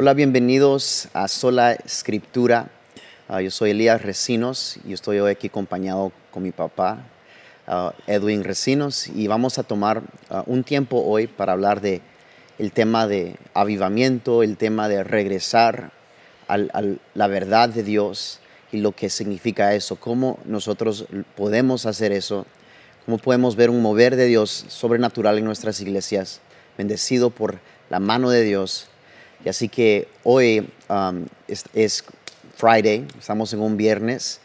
Hola, bienvenidos a Sola Escritura. Ah, yo soy Elías Recinos y estoy hoy aquí acompañado con mi papá, ah, Edwin Recinos, y vamos a tomar ah, un tiempo hoy para hablar de el tema de avivamiento, el tema de regresar a la verdad de Dios y lo que significa eso, cómo nosotros podemos hacer eso, cómo podemos ver un mover de Dios sobrenatural en nuestras iglesias, bendecido por la mano de Dios y así que hoy um, es, Friday, estamos en un viernes,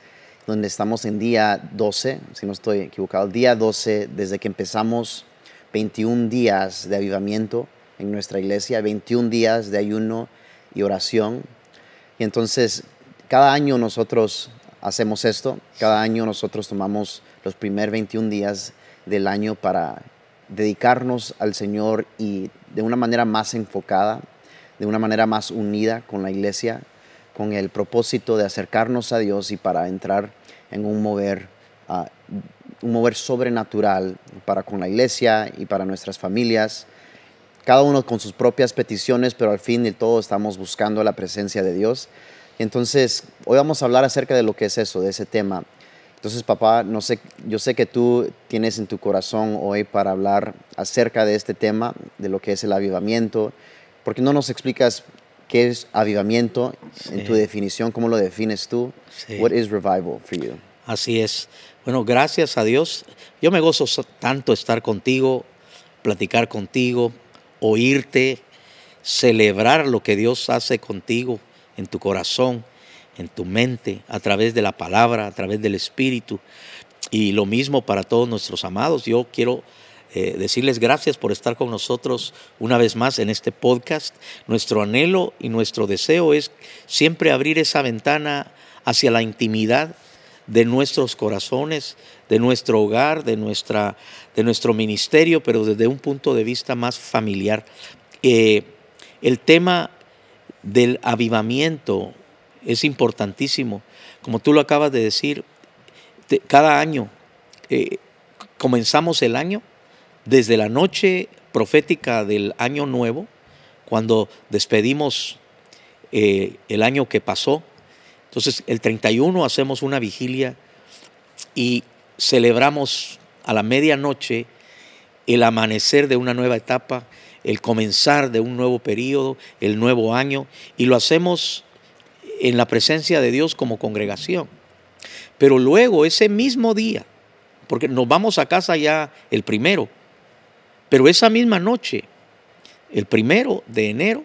donde estamos en día 12, si no estoy equivocado, día 12 desde que empezamos 21 días de avivamiento en nuestra iglesia, 21 días de ayuno y oración. Y entonces, cada año nosotros hacemos esto, cada año nosotros tomamos los primeros 21 días del año para dedicarnos al Señor y de una manera más enfocada de una manera más unida con la iglesia, con el propósito de acercarnos a Dios y para entrar en un mover, ah, un mover sobrenatural para con la iglesia y para nuestras familias. Cada uno con sus propias peticiones, pero al fin de todo estamos buscando la presencia de Dios. Entonces, hoy vamos a hablar acerca de lo que es eso, de ese tema. Entonces, papá, no sé, yo sé que tú tienes en tu corazón hoy para hablar acerca de este tema, de lo que es el avivamiento, ¿Por qué no nos explicas qué es avivamiento en tu definición? ¿Cómo lo defines tú? What is revival for you? Así es. Bueno, gracias a Dios. Yo me gozo tanto estar contigo, platicar contigo, oírte, celebrar lo que Dios hace contigo en tu corazón, en tu mente, a través de la palabra, a través del Espíritu. Y lo mismo para todos nuestros amados. Yo quiero eh, decirles gracias por estar con nosotros una vez más en este podcast. Nuestro anhelo y nuestro deseo es siempre abrir esa ventana hacia la intimidad de nuestros corazones, de nuestro hogar, de, nuestra, de nuestro ministerio, pero desde un punto de vista más familiar. Eh, el tema del avivamiento es importantísimo. Como tú lo acabas de decir, cada año eh, comenzamos el año desde la noche profética del año nuevo, cuando despedimos eh, el año que pasó. Entonces el 31 hacemos una vigilia y celebramos a la medianoche el amanecer de una nueva etapa, el comenzar de un nuevo periodo, el nuevo año, y lo hacemos en la presencia de Dios como congregación. Pero luego, ese mismo día, porque nos vamos a casa ya el primero, pero esa misma noche, el primero de enero,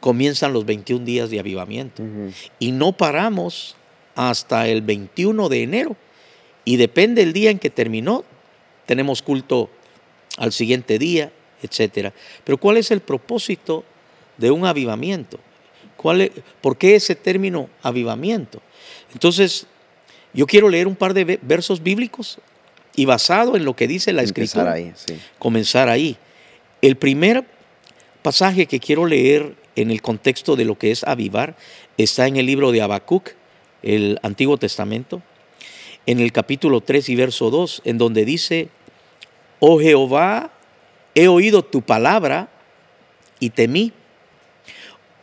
comienzan los 21 días de avivamiento. Y no paramos hasta el 21 de enero. Y depende del día en que terminó, tenemos culto al siguiente día, etc. Pero ¿cuál es el propósito de un avivamiento? ¿Cuál ¿Por qué ese término avivamiento? Entonces, yo quiero leer un par de versos bíblicos y basado en lo que dice la escritura, ahí, comenzar ahí. El primer pasaje que quiero leer en el contexto de lo que es avivar está en el libro de Habacuc, el Antiguo Testamento, en el capítulo 3 y verso 2, en donde dice, oh Jehová, he oído tu palabra y temí.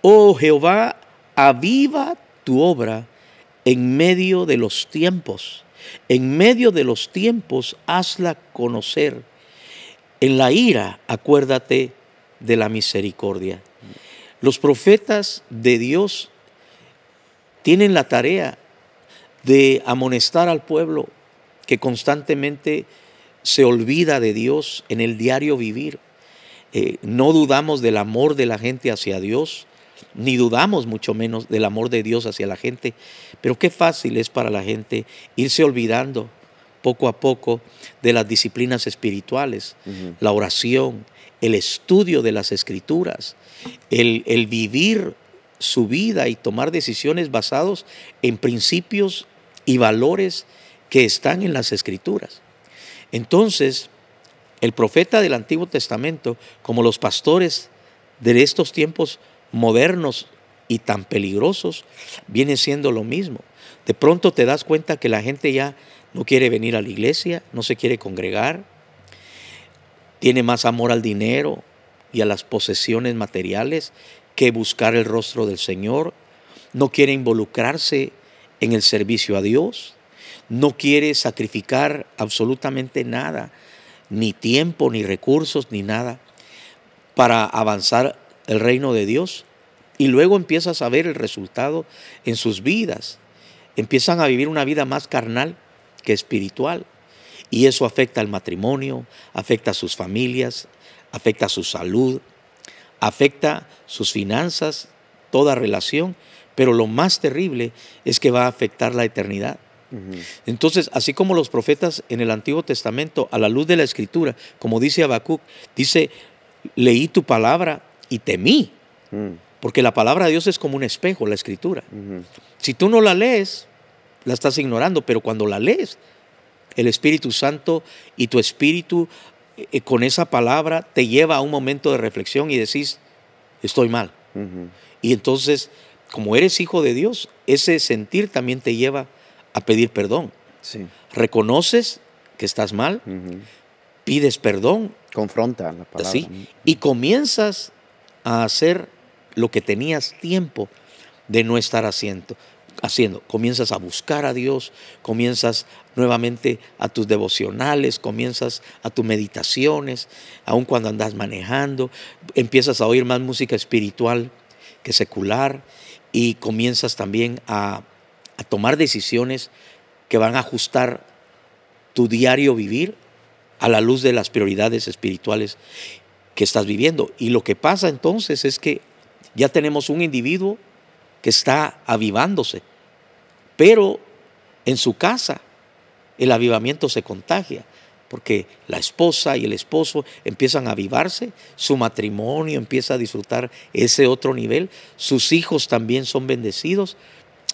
Oh Jehová, aviva tu obra en medio de los tiempos. En medio de los tiempos, hazla conocer. En la ira, acuérdate de la misericordia. Los profetas de Dios tienen la tarea de amonestar al pueblo que constantemente se olvida de Dios en el diario vivir. Eh, no dudamos del amor de la gente hacia Dios, ni dudamos mucho menos del amor de Dios hacia la gente, pero qué fácil es para la gente irse olvidando poco a poco de las disciplinas espirituales, la oración, el estudio de las escrituras, el, el vivir su vida y tomar decisiones basados en principios y valores que están en las escrituras. Entonces, el profeta del Antiguo Testamento, como los pastores de estos tiempos modernos y tan peligrosos, viene siendo lo mismo. De pronto te das cuenta que la gente ya no quiere venir a la iglesia, no se quiere congregar, tiene más amor al dinero y a las posesiones materiales que buscar el rostro del Señor, no quiere involucrarse en el servicio a Dios, no quiere sacrificar absolutamente nada, ni tiempo, ni recursos, ni nada, para avanzar el reino de Dios. Y luego empiezas a ver el resultado en sus vidas. Empiezan a vivir una vida más carnal que espiritual. Y eso afecta al matrimonio, afecta a sus familias, afecta a su salud, afecta sus finanzas, toda relación, pero lo más terrible es que va a afectar la eternidad. Entonces, así como los profetas en el Antiguo Testamento, a la luz de la Escritura, como dice Habacuc, dice, leí tu palabra y temí, mm. porque la palabra de Dios es como un espejo, la Escritura. Si tú no la lees, la estás ignorando, pero cuando la lees, el Espíritu Santo y tu espíritu eh, con esa palabra te lleva a un momento de reflexión y decís, estoy mal. Y entonces, como eres hijo de Dios, ese sentir también te lleva a pedir perdón. Reconoces que estás mal, pides perdón. Confronta la palabra. Y comienzas a hacer lo que tenías tiempo de no estar haciendo haciendo. Comienzas a buscar a Dios, comienzas nuevamente a tus devocionales, comienzas a tus meditaciones, aun cuando andas manejando, empiezas a oír más música espiritual que secular y comienzas también a, a tomar decisiones que van a ajustar tu diario vivir a la luz de las prioridades espirituales que estás viviendo. Y lo que pasa entonces es que ya tenemos un individuo que está avivándose. Pero en su casa el avivamiento se contagia, porque la esposa y el esposo empiezan a avivarse, su matrimonio empieza a disfrutar ese otro nivel, sus hijos también son bendecidos,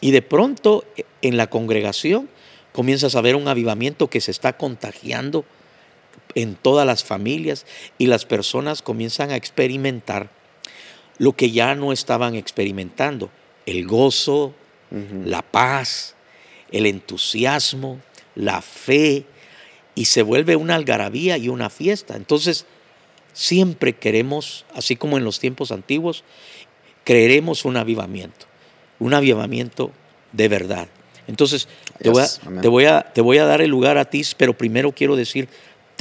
y de pronto en la congregación comienzas a ver un avivamiento que se está contagiando en todas las familias y las personas comienzan a experimentar lo que ya no estaban experimentando, el gozo, la paz, el entusiasmo, la fe, y se vuelve una algarabía y una fiesta. Entonces, siempre queremos, así como en los tiempos antiguos, creeremos un avivamiento, un avivamiento de verdad. Entonces, te, voy a, te voy a dar el lugar a ti, pero primero quiero decir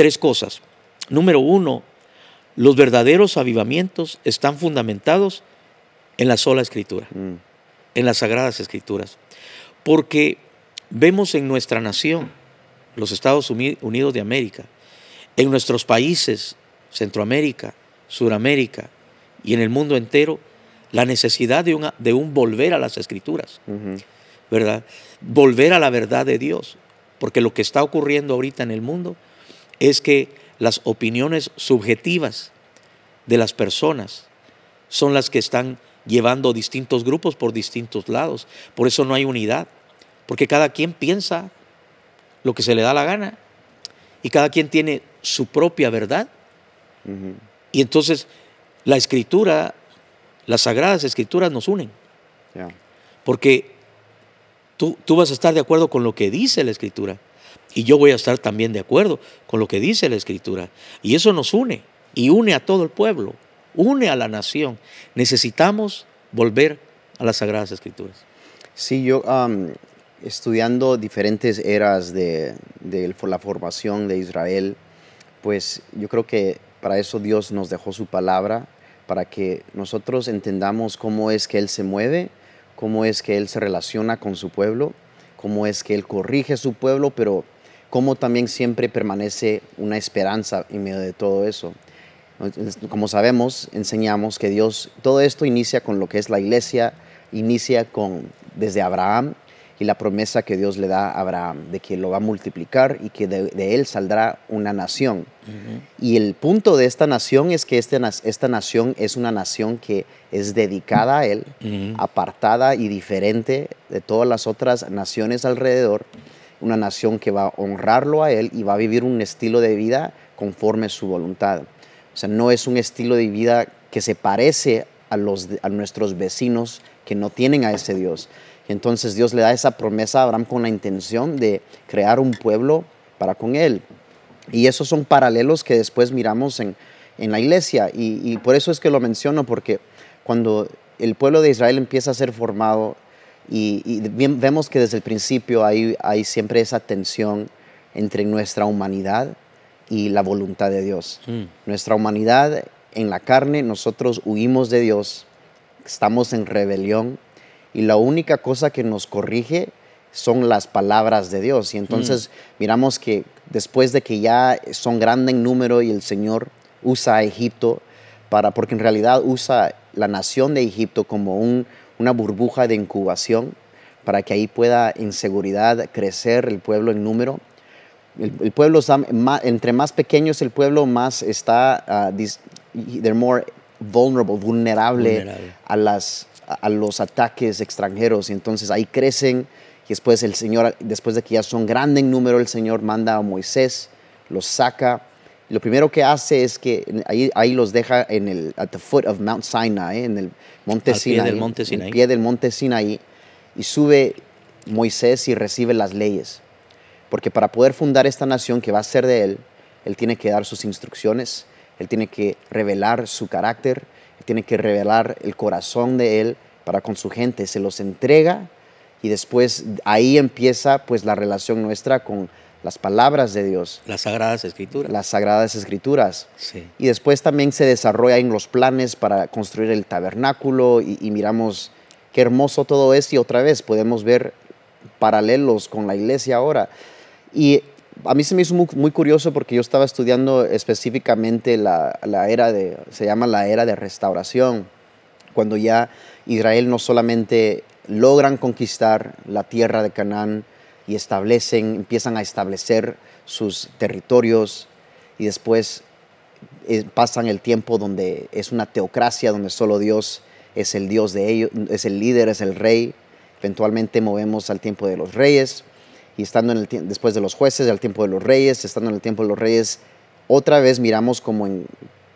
tres cosas. Número uno, los verdaderos avivamientos están fundamentados en la sola escritura, mm. en las sagradas escrituras. Porque vemos en nuestra nación, los Estados Unidos de América, en nuestros países, Centroamérica, Suramérica y en el mundo entero, la necesidad de, una, de un volver a las escrituras, ¿verdad? Volver a la verdad de Dios. Porque lo que está ocurriendo ahorita en el mundo es que las opiniones subjetivas de las personas son las que están llevando distintos grupos por distintos lados. Por eso no hay unidad, porque cada quien piensa lo que se le da la gana y cada quien tiene su propia verdad. Y entonces la escritura, las sagradas escrituras nos unen. Porque tú, tú vas a estar de acuerdo con lo que dice la escritura y yo voy a estar también de acuerdo con lo que dice la escritura. Y eso nos une y une a todo el pueblo une a la nación. Necesitamos volver a las Sagradas Escrituras. Sí, yo estudiando diferentes eras de, la formación de Israel, pues yo creo que para eso Dios nos dejó su palabra, para que nosotros entendamos cómo es que Él se mueve, cómo es que Él se relaciona con su pueblo, cómo es que Él corrige a su pueblo, pero cómo también siempre permanece una esperanza en medio de todo eso. Como sabemos, enseñamos que Dios, todo esto inicia con lo que es la iglesia, inicia con desde Abraham y la promesa que Dios le da a Abraham de que lo va a multiplicar y que de, él saldrá una nación. Y el punto de esta nación es que este, esta nación es una nación que es dedicada a él, apartada y diferente de todas las otras naciones alrededor, una nación que va a honrarlo a él y va a vivir un estilo de vida conforme su voluntad. O sea, no es un estilo de vida que se parece a, los, a nuestros vecinos que no tienen a ese Dios. Entonces Dios le da esa promesa a Abraham con la intención de crear un pueblo para con él. Y esos son paralelos que después miramos en, en la iglesia. Y, por eso es que lo menciono, porque cuando el pueblo de Israel empieza a ser formado y, y bien- vemos que desde el principio hay, hay siempre esa tensión entre nuestra humanidad y la voluntad de Dios. Mm. Nuestra humanidad en la carne, nosotros huimos de Dios, estamos en rebelión y la única cosa que nos corrige son las palabras de Dios. Y entonces miramos que después de que ya son grandes en número y el Señor usa a Egipto para, porque en realidad usa la nación de Egipto como un- una burbuja de incubación para que ahí pueda en seguridad crecer el pueblo en número. El, el pueblo está entre más pequeño es el pueblo, más está, dis- they're more vulnerable, vulnerable, Vulnerable. a, las, a a los ataques extranjeros. Y entonces ahí crecen y después el Señor, después de que ya son grandes en número, el Señor manda a Moisés, los saca. Lo primero que hace es que ahí, ahí los deja en el, at the foot of Mount Sinai, en el monte Al pie Sinai. del monte en Sinaí. el pie del monte Sinaí. Y sube Moisés y recibe las leyes. Porque para poder fundar esta nación que va a ser de él, él tiene que dar sus instrucciones, él tiene que revelar su carácter, él tiene que revelar el corazón de él para con su gente. Se los entrega y después ahí empieza pues la relación nuestra con las palabras de Dios, Las Sagradas Escrituras. las sagradas escrituras. Sí. Y después también se desarrolla en los planes para construir el tabernáculo y, y miramos qué hermoso todo es y otra vez podemos ver paralelos con la iglesia ahora. Y a mí se me hizo muy, muy curioso porque yo estaba estudiando específicamente la, la era de, se llama la era de restauración, cuando ya Israel no solamente logran conquistar la tierra de Canaán y establecen, empiezan a establecer sus territorios y después eh, pasan el tiempo donde es una teocracia, donde solo Dios es el Dios de ellos, es el líder, es el rey. Eventualmente movemos al tiempo de los reyes y estando en el después de los jueces, al tiempo de los reyes, estando en el tiempo de los reyes, otra vez miramos como en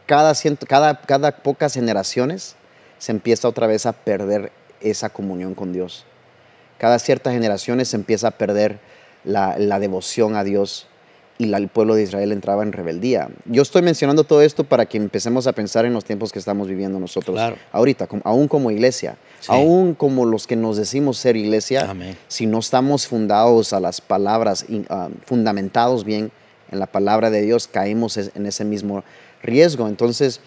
cada, cada, cada pocas generaciones se empieza otra vez a perder esa comunión con Dios. Cada ciertas generaciones se empieza a perder la, la devoción a Dios y la- el pueblo de Israel entraba en rebeldía. Yo estoy mencionando todo esto para que empecemos a pensar en los tiempos que estamos viviendo nosotros Claro. ahorita, como- aún como iglesia, Sí. aún como los que nos decimos ser iglesia, Amén. si no estamos fundados a las palabras, ah, fundamentados bien en la palabra de Dios, caemos en ese mismo riesgo. Entonces,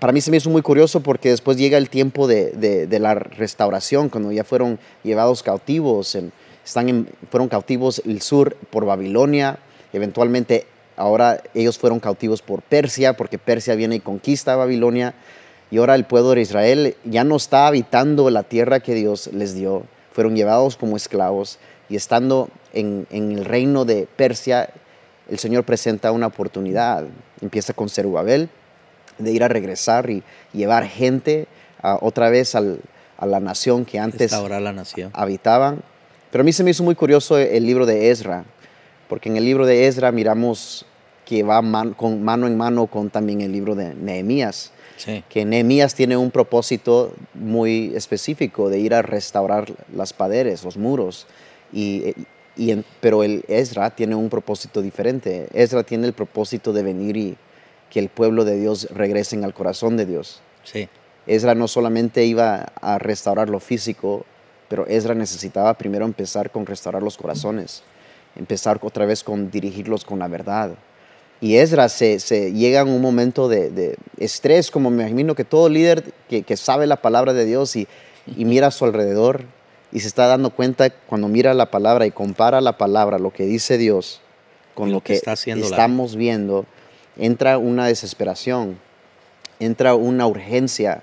para mí se me hizo muy curioso porque después llega el tiempo de, la restauración, cuando ya fueron llevados cautivos, están fueron cautivos el sur por Babilonia, eventualmente ahora ellos fueron cautivos por Persia, porque Persia viene y conquista Babilonia, y ahora el pueblo de Israel ya no está habitando la tierra que Dios les dio, fueron llevados como esclavos, y estando en, en el reino de Persia, el Señor presenta una oportunidad, empieza con Zerubabel, de ir a regresar y llevar gente ah, otra vez al- a la nación que antes la nación. habitaban. Pero a mí se me hizo muy curioso el libro de Ezra, porque en el libro de Ezra miramos que va man- con mano en mano con también el libro de Nehemías, Sí. que Nehemías tiene un propósito muy específico de ir a restaurar las paredes, los muros, y, y en- pero el Ezra tiene un propósito diferente. Ezra tiene el propósito de venir y que el pueblo de Dios regresen al corazón de Dios. Sí. Ezra no solamente iba a restaurar lo físico, pero Ezra necesitaba primero empezar con restaurar los corazones, empezar otra vez con dirigirlos con la verdad. Y Ezra se, se llega en un momento de, de estrés, como me imagino que todo líder que, que sabe la palabra de Dios y, y mira a su alrededor y se está dando cuenta cuando mira la palabra y compara la palabra, lo que dice Dios, con lo, lo que que, está la- estamos viendo, entra una desesperación, entra una urgencia.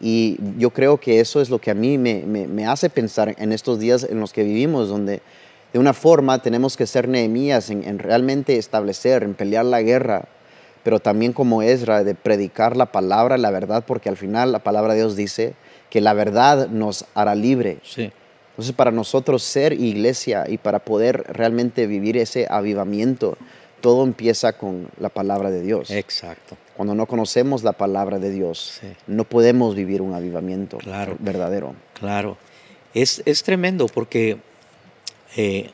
Y yo creo que eso es lo que a mí me, me- me hace pensar en estos días en los que vivimos, donde de una forma tenemos que ser Nehemías en, en realmente establecer, en pelear la guerra, pero también como Ezra, de predicar la palabra, la verdad, porque al final la palabra de Dios dice que la verdad nos hará libre. Sí. Entonces, para nosotros ser iglesia y para poder realmente vivir ese avivamiento, todo empieza con la palabra de Dios. Exacto. Cuando no conocemos la palabra de Dios, Sí. no podemos vivir un avivamiento Claro. verdadero. Claro. Es, es tremendo porque eh,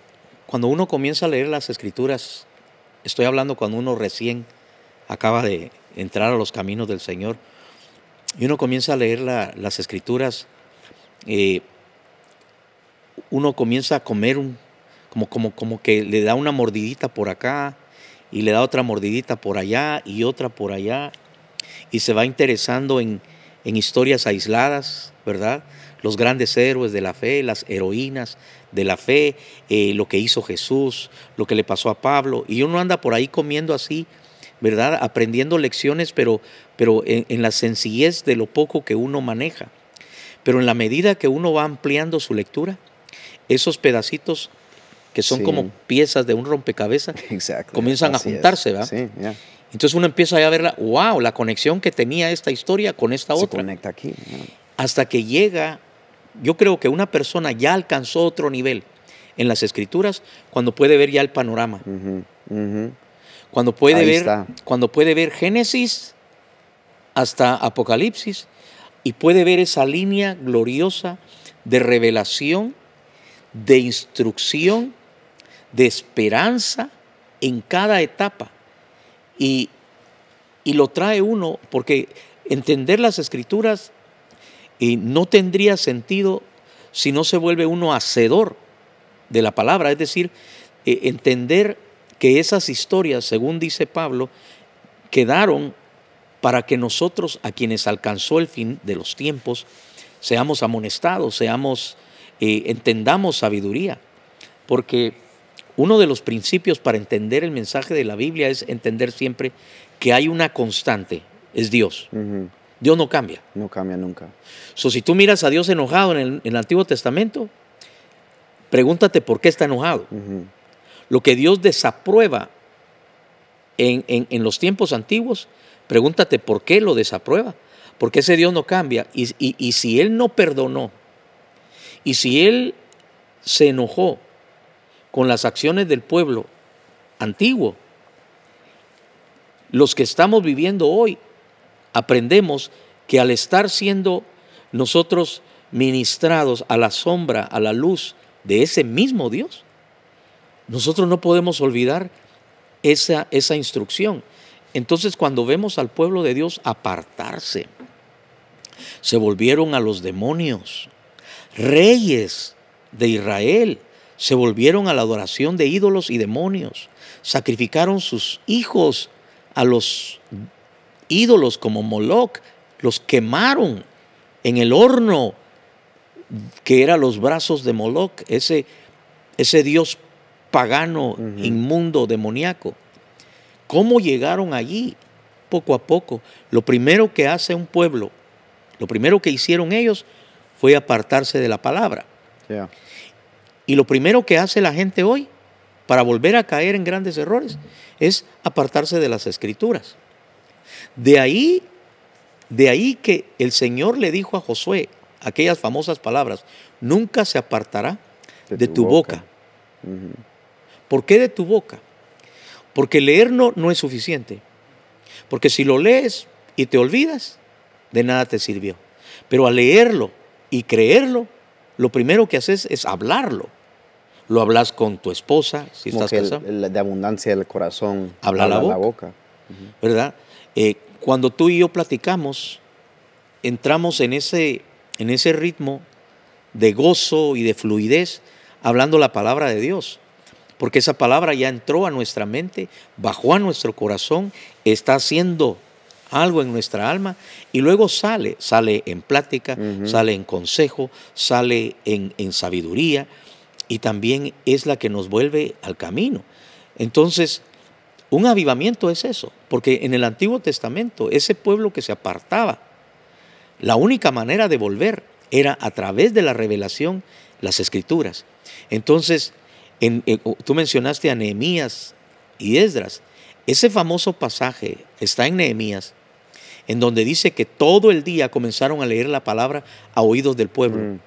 cuando uno comienza a leer las escrituras, estoy hablando cuando uno recién acaba de entrar a los caminos del Señor, y uno comienza a leer la- las escrituras, eh, uno comienza a comer un, como, como, como que le da una mordidita por acá y le da otra mordidita por allá y otra por allá y se va interesando en, en historias aisladas, ¿verdad? Los grandes héroes de la fe, las heroínas de la fe, eh, lo que hizo Jesús, lo que le pasó a Pablo, y uno anda por ahí comiendo así, ¿verdad? Aprendiendo lecciones, pero, pero en, en la sencillez de lo poco que uno maneja. Pero en la medida que uno va ampliando su lectura, esos pedacitos que son Sí. como piezas de un rompecabezas, Exacto. Comienzan a Así juntarse, ¿verdad? Sí, entonces uno empieza a ver, la, wow, la conexión que tenía esta historia con esta Se otra. conecta aquí. Hasta que llega, yo creo que una persona ya alcanzó otro nivel en las escrituras cuando puede ver ya el panorama, cuando puede Ahí ver, está. cuando puede ver Génesis hasta Apocalipsis y puede ver esa línea gloriosa de revelación, de instrucción, de esperanza en cada etapa. Y, y lo trae uno porque entender las escrituras eh, no tendría sentido si no se vuelve uno hacedor de la palabra, es decir, eh, entender que esas historias, según dice Pablo, quedaron para que nosotros, a quienes alcanzó el fin de los tiempos, seamos amonestados, seamos, eh, entendamos sabiduría. Porque uno de los principios para entender el mensaje de la Biblia es entender siempre que hay una constante, es Dios. Dios no cambia. No cambia nunca. So, si tú miras a Dios enojado en el, en el Antiguo Testamento, pregúntate por qué está enojado. Lo que Dios desaprueba en, en- en los tiempos antiguos, pregúntate por qué lo desaprueba. Porque ese Dios no cambia. Y, y- y si Él no perdonó, y si Él se enojó con las acciones del pueblo antiguo, los que estamos viviendo hoy, aprendemos que al estar siendo nosotros ministrados a la sombra, a la luz de ese mismo Dios, nosotros no podemos olvidar esa, esa instrucción. Entonces cuando vemos al pueblo de Dios apartarse, se volvieron a los demonios, reyes de Israel, se volvieron a la adoración de ídolos y demonios, sacrificaron sus hijos a los ídolos como Moloch, los quemaron en el horno que era los brazos de Moloch, ese, ese dios pagano, inmundo, demoníaco. ¿Cómo llegaron allí? Poco a poco. Lo primero que hace un pueblo, lo primero que hicieron ellos fue apartarse de la palabra. Y lo primero que hace la gente hoy para volver a caer en grandes errores es apartarse de las escrituras. De ahí, de ahí que el Señor le dijo a Josué aquellas famosas palabras, nunca se apartará de, tu boca. ¿Por qué de tu boca? Porque leer no, no es suficiente. Porque si lo lees y te olvidas, de nada te sirvió. Pero al leerlo y creerlo, lo primero que haces es hablarlo. Lo hablas con tu esposa, si Como estás el- casado, el- de abundancia del corazón Habla la boca. ¿verdad? Eh, cuando tú y yo platicamos, entramos en ese, en ese ritmo de gozo y de fluidez, hablando la palabra de Dios. Porque esa palabra ya entró a nuestra mente, bajó a nuestro corazón, está haciendo algo en nuestra alma y luego sale, sale en plática, sale en consejo, sale en, en sabiduría y también es la que nos vuelve al camino. Entonces, un avivamiento es eso, porque en el Antiguo Testamento ese pueblo que se apartaba, la única manera de volver era a través de la revelación, las escrituras. Entonces, en- en- tú mencionaste a Nehemías y Esdras. Ese famoso pasaje está en Nehemías, en donde dice que todo el día comenzaron a leer la palabra a oídos del pueblo. Mm.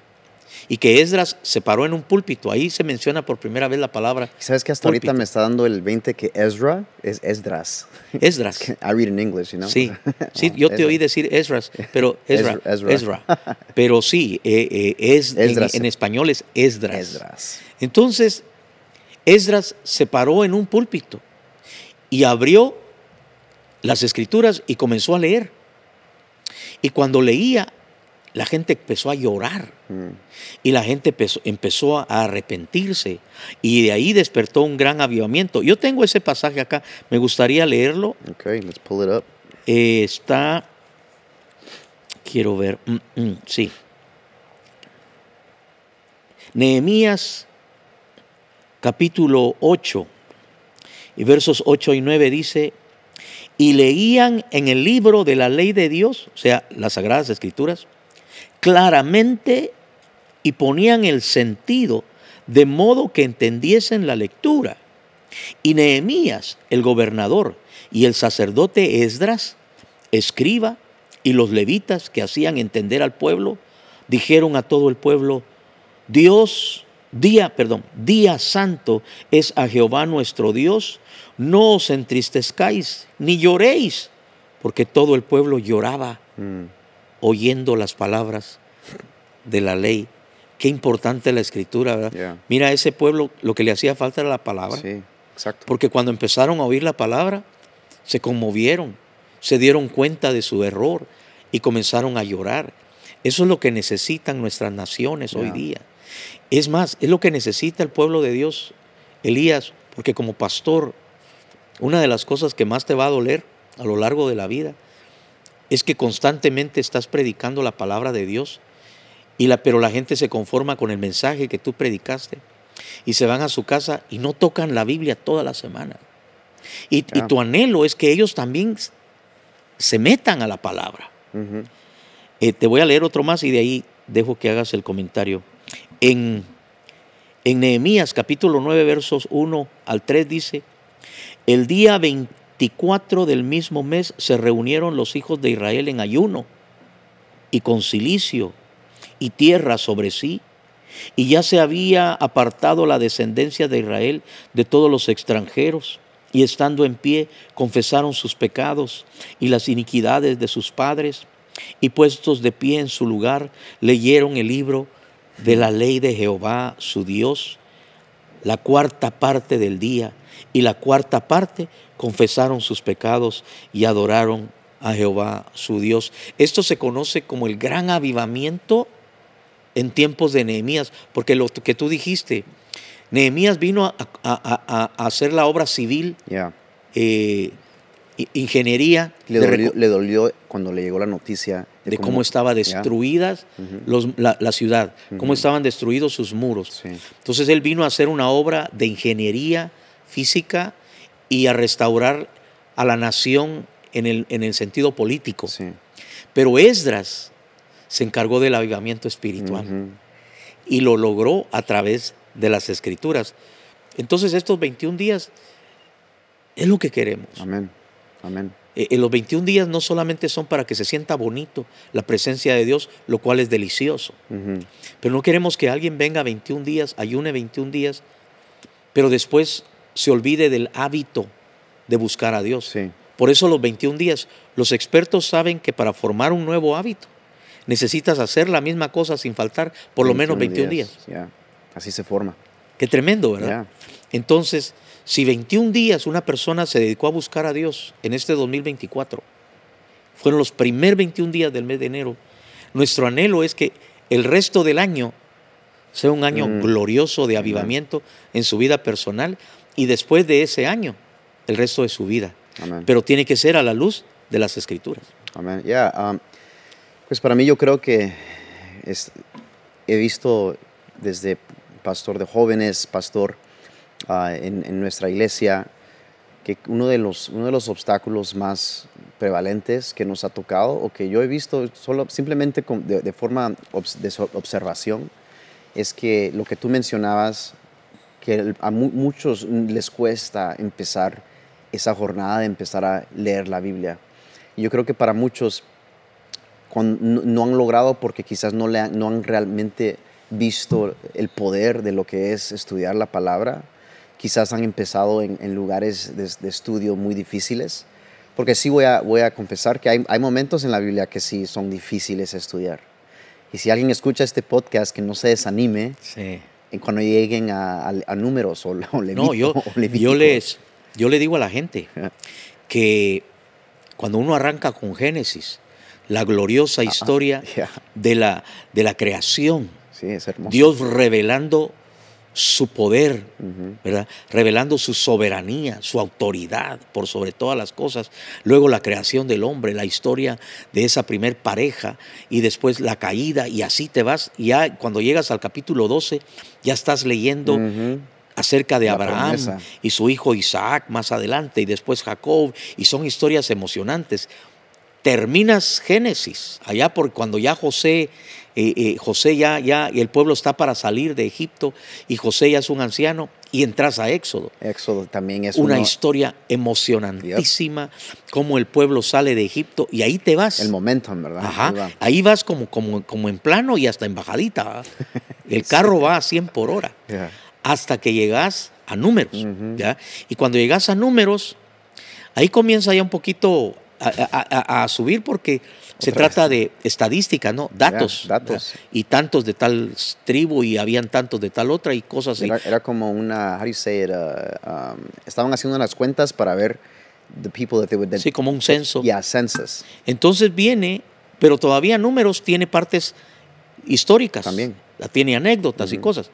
Y que Esdras se paró en un púlpito. Ahí se menciona por primera vez la palabra ¿Sabes que hasta ahorita me está dando el 20 que Ezra es Esdras? Esdras. I read in English, you know? Sí, sí, Oh, yo te oí decir Esdras, pero Ezra, Ezra- Ezra. Pero sí, eh, eh, es, en, en español es Esdras. Esdras. Entonces, Esdras se paró en un púlpito y abrió las escrituras y comenzó a leer. Y cuando leía, la gente empezó a llorar Mm. y la gente empezó, empezó a arrepentirse y de ahí despertó un gran avivamiento. Yo tengo ese pasaje acá, me gustaría leerlo. Okay, let's pull it up. Eh, está, quiero ver, mm, mm, sí. Nehemías capítulo 8 y versos 8 y 9 dice, y leían en el libro de la ley de Dios, o sea, las sagradas escrituras, claramente y ponían el sentido de modo que entendiesen la lectura. Y Nehemías, el gobernador, y el sacerdote Esdras, escriba, y los levitas que hacían entender al pueblo, dijeron a todo el pueblo, Dios, día, perdón, día santo es a Jehová nuestro Dios, no os entristezcáis ni lloréis, porque todo el pueblo lloraba Mm. Oyendo las palabras de la ley. Qué importante la escritura, ¿verdad? Yeah. Mira, a ese pueblo lo que le hacía falta era la palabra. Sí, exacto. Porque cuando empezaron a oír la palabra, se conmovieron, se dieron cuenta de su error y comenzaron a llorar. Eso es lo que necesitan nuestras naciones hoy día. Es más, es lo que necesita el pueblo de Dios, Elías, porque como pastor, una de las cosas que más te va a doler a lo largo de la vida es que constantemente estás predicando la palabra de Dios, y la, pero la gente se conforma con el mensaje que tú predicaste y se van a su casa y no tocan la Biblia toda la semana. Y, tu anhelo es que ellos también se metan a la palabra. Eh, te voy a leer otro más y de ahí dejo que hagas el comentario. En, en Nehemías capítulo 9 versos 1 al 3 dice, el día 24 del mismo mes se reunieron los hijos de Israel en ayuno y con silicio y tierra sobre sí, y ya se había apartado la descendencia de Israel de todos los extranjeros, y estando en pie confesaron sus pecados y las iniquidades de sus padres, y puestos de pie en su lugar, leyeron el libro de la ley de Jehová su Dios, la cuarta parte del día, y la cuarta parte confesaron sus pecados y adoraron a Jehová su Dios. Esto se conoce como el gran avivamiento en tiempos de Nehemías, porque lo que tú dijiste, Nehemías vino a, a- a- a hacer la obra civil, Yeah. eh, ingeniería, Le dolió, reco- le dolió cuando le llegó la noticia de cómo estaba destruidas los- la, la ciudad, cómo estaban destruidos sus muros. Sí. Entonces él vino a hacer una obra de ingeniería física y a restaurar a la nación en el, en el sentido político. Sí. Pero Esdras se encargó del avivamiento espiritual y lo logró a través de las escrituras. Entonces estos 21 días es lo que queremos. Amén. Amén. Eh, eh, los 21 días no solamente son para que se sienta bonito la presencia de Dios, lo cual es delicioso. Pero no queremos que alguien venga 21 días, ayune 21 días, pero después se olvide del hábito de buscar a Dios. Sí. Por eso los 21 días, los expertos saben que para formar un nuevo hábito necesitas hacer la misma cosa sin faltar por lo menos 21 días. Así se forma. Qué tremendo, ¿verdad? Entonces, si 21 días una persona se dedicó a buscar a Dios en este 2024, fueron los primeros 21 días del mes de enero, nuestro anhelo es que el resto del año sea un año Mm. glorioso de avivamiento en su vida personal y después de ese año, el resto de su vida. Amén. Pero tiene que ser a la luz de las escrituras. Amén. Um, pues para mí yo creo que es- he visto desde pastor de jóvenes, pastor ah, en, en nuestra iglesia, que uno de, los, uno de los obstáculos más prevalentes que nos ha tocado o que yo he visto solo, simplemente con- de, de forma obs- de observación es que lo que tú mencionabas, que a mu- muchos les cuesta empezar esa jornada de empezar a leer la Biblia. Y yo creo que para muchos no, han logrado porque quizás no, le han, no han realmente visto el poder de lo que es estudiar la palabra. Quizás han empezado en, lugares de, de estudio muy difíciles. Porque sí voy a, voy a confesar que hay, hay momentos en la Biblia que sí son difíciles de estudiar. Y si alguien escucha este podcast, que no se desanime Sí. Cuando lleguen a, a- a números o, o Levítico- No, yo, o yo, les, yo le digo a la gente que cuando uno arranca con Génesis, la gloriosa historia yeah. de, la, de la creación. Sí, es hermoso. Dios revelando su poder. ¿verdad? Revelando su soberanía, su autoridad por sobre todas las cosas. Luego la creación del hombre, la historia de esa primer pareja y después la caída y así te vas. Y ya cuando llegas al capítulo 12 ya estás leyendo acerca de La Abraham promesa. y su hijo Isaac más adelante y después Jacob y son historias emocionantes. Terminas Génesis, allá por cuando ya José, eh, eh, José ya, ya, y el pueblo está para salir de Egipto y José ya es un anciano y entras a Éxodo. Éxodo también es Una uno- historia emocionantísima, cómo el pueblo sale de Egipto y ahí te vas. el momentum, ¿verdad? Ahí Ajá, va. ahí vas como, como, como en plano y hasta en bajadita. El carro va a 100 por hora Yeah. hasta que llegas a números. ¿ya? Y cuando llegas a números, ahí comienza ya un poquito a, a- a- a subir porque se vez. trata de estadística, ¿no? Datos. Datos. Y tantos de tal tribu y habían tantos de tal otra y cosas así. Era, era como una, how do you say it, uh, um, estaban haciendo unas cuentas para ver the people that they would... Sí, como un censo. Yeah, census. Entonces viene, pero todavía números tiene partes históricas. También. La tiene anécdotas y cosas.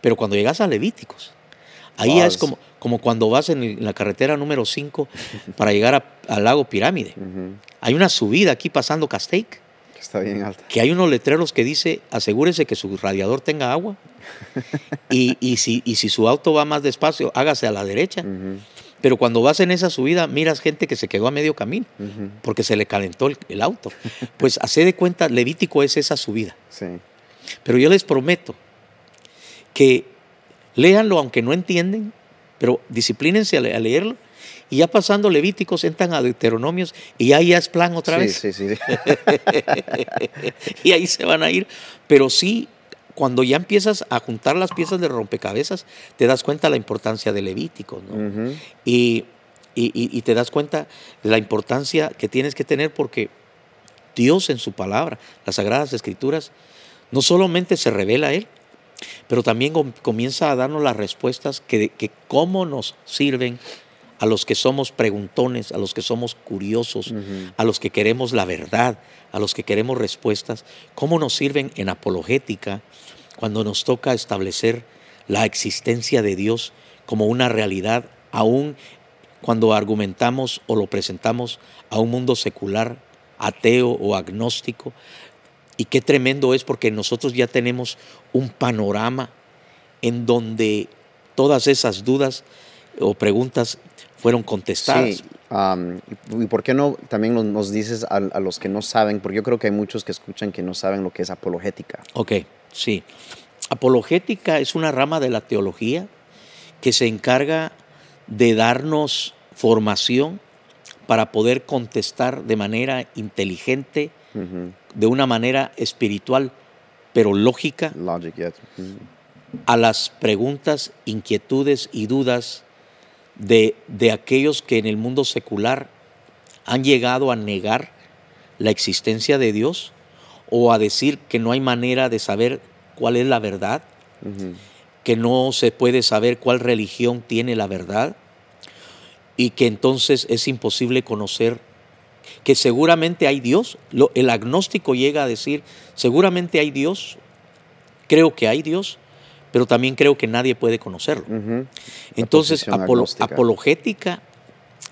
Pero cuando llegas a Levíticos, ahí es es- como, como cuando vas en, el- en la carretera número 5 para llegar a- al lago Pirámide. Hay una subida aquí pasando Castaic, Está bien alta. que hay unos letreros que dice, asegúrese que su radiador tenga agua. y, y si, y si su auto va más despacio, hágase a la derecha. Pero cuando vas en esa subida, miras gente que se quedó a medio camino porque se le calentó el, el auto. Pues hace de cuenta, Levítico es esa subida. Sí. Pero yo les prometo que léanlo aunque no entienden, pero disciplínense a, le- a leerlo. Y ya pasando Levíticos, entran a Deuteronomios y ahí ya es plan otra sí, vez. Sí, sí, y ahí se van a ir. Pero sí, cuando ya empiezas a juntar las piezas de rompecabezas, te das cuenta la importancia de Levíticos. ¿no? Y- y- y te das cuenta de la importancia que tienes que tener porque Dios en su palabra, las sagradas escrituras, no solamente se revela a Él, pero también com- comienza a darnos las respuestas que, que cómo nos sirven a los que somos preguntones, a los que somos curiosos, a los que queremos la verdad, a los que queremos respuestas, cómo nos sirven en apologética cuando nos toca establecer la existencia de Dios como una realidad, aún cuando argumentamos o lo presentamos a un mundo secular, ateo o agnóstico. Y qué tremendo es porque nosotros ya tenemos un panorama en donde todas esas dudas o preguntas fueron contestadas. Sí, um, y, por qué no también nos, nos dices a, a los que no saben, porque yo creo que hay muchos que escuchan que no saben lo que es apologética. Ok, sí. Apologética es una rama de la teología que se encarga de darnos formación para poder contestar de manera inteligente, De una manera espiritual, pero lógica, Logic, a las preguntas, inquietudes y dudas de, de aquellos que en el mundo secular han llegado a negar la existencia de Dios o a decir que no hay manera de saber cuál es la verdad, que no se puede saber cuál religión tiene la verdad y que entonces es imposible conocer que seguramente hay Dios. Lo- el agnóstico llega a decir, seguramente hay Dios, creo que hay Dios, pero también creo que nadie puede conocerlo. Entonces, apolo- apologética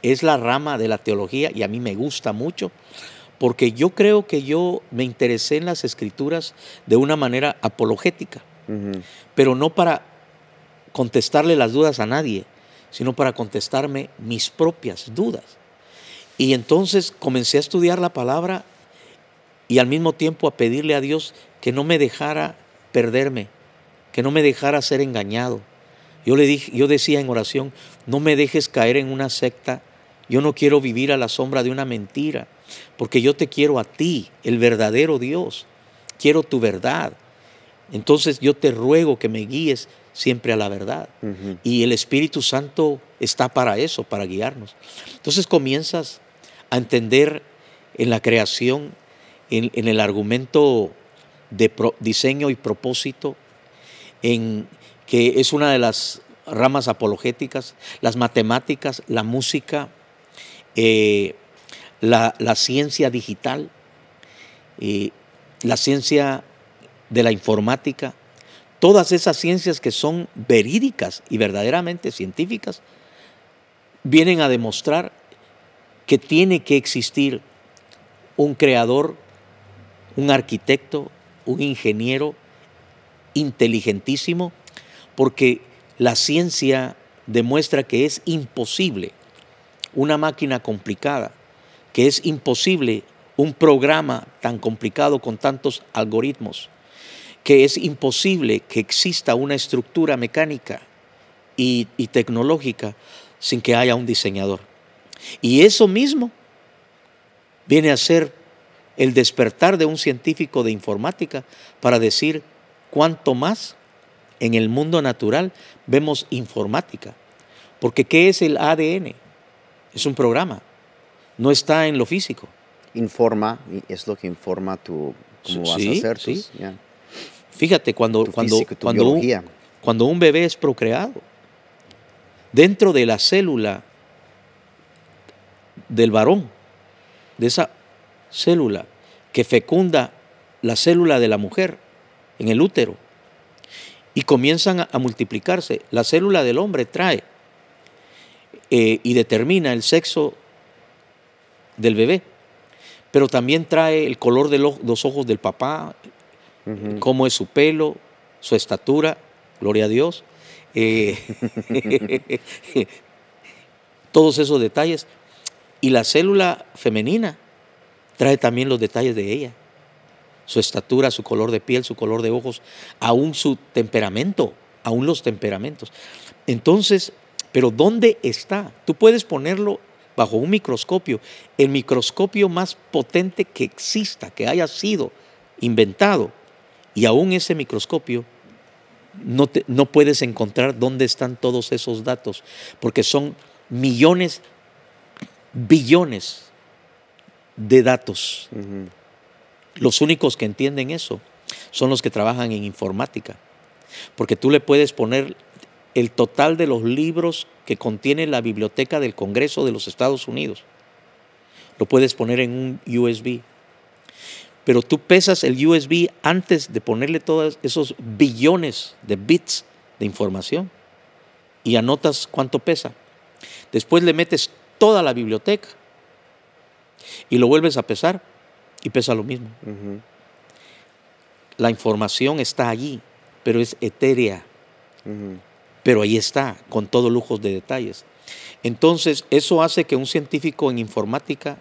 es la rama de la teología y a mí me gusta mucho porque yo creo que yo me interesé en las escrituras de una manera apologética, pero no para contestarle las dudas a nadie, sino para contestarme mis propias dudas. Y entonces comencé a estudiar la palabra y al mismo tiempo a pedirle a Dios que no me dejara perderme, que no me dejara ser engañado. Yo le dije, yo decía en oración, no me dejes caer en una secta. Yo no quiero vivir a la sombra de una mentira, porque yo te quiero a ti, el verdadero Dios. Quiero tu verdad. Entonces yo te ruego que me guíes siempre a la verdad. Y el Espíritu Santo está para eso, para guiarnos. Entonces comienzas a entender en la creación, en, en el argumento de diseño y propósito, en que es una de las ramas apologéticas, las matemáticas, la música, eh, la, la ciencia digital, eh, la ciencia de la informática, todas esas ciencias que son verídicas y verdaderamente científicas, vienen a demostrar que tiene que existir un creador, un arquitecto, un ingeniero inteligentísimo, porque la ciencia demuestra que es imposible una máquina complicada, que es imposible un programa tan complicado con tantos algoritmos, que es imposible que exista una estructura mecánica y, tecnológica sin que haya un diseñador. Y eso mismo viene a ser el despertar de un científico de informática para decir cuánto más en el mundo natural vemos informática. Porque ¿qué es el ADN? Es un programa, no está en lo físico. Informa, es lo que informa tu, cómo vas a hacer. sí. Fíjate, cuando, cuando, cuando, un, cuando un bebé es procreado, dentro de la célula del varón, de esa célula que fecunda la célula de la mujer en el útero, y comienzan a, multiplicarse. La célula del hombre trae eh, y determina el sexo del bebé, pero también trae el color de los ojos del papá, cómo es su pelo, su estatura, gloria a Dios, eh, todos esos detalles. Y la célula femenina trae también los detalles de ella, su estatura, su color de piel, su color de ojos, aún su temperamento, aún los temperamentos. Entonces, pero ¿dónde está? Tú puedes ponerlo bajo un microscopio, el microscopio más potente que exista, que haya sido inventado, y aún ese microscopio no, no puedes encontrar dónde están todos esos datos, porque son millones, billones de datos. Los únicos que entienden eso son los que trabajan en informática, porque tú le puedes poner el total de los libros que contiene la biblioteca del Congreso de los Estados Unidos. Lo puedes poner en un USB pero tú pesas el USB antes de ponerle todos esos billones de bits de información y anotas cuánto pesa. Después le metes toda la biblioteca y lo vuelves a pesar y pesa lo mismo. La información está allí, pero es etérea. Pero ahí está, con todos lujos de detalles. Entonces, eso hace que un científico en informática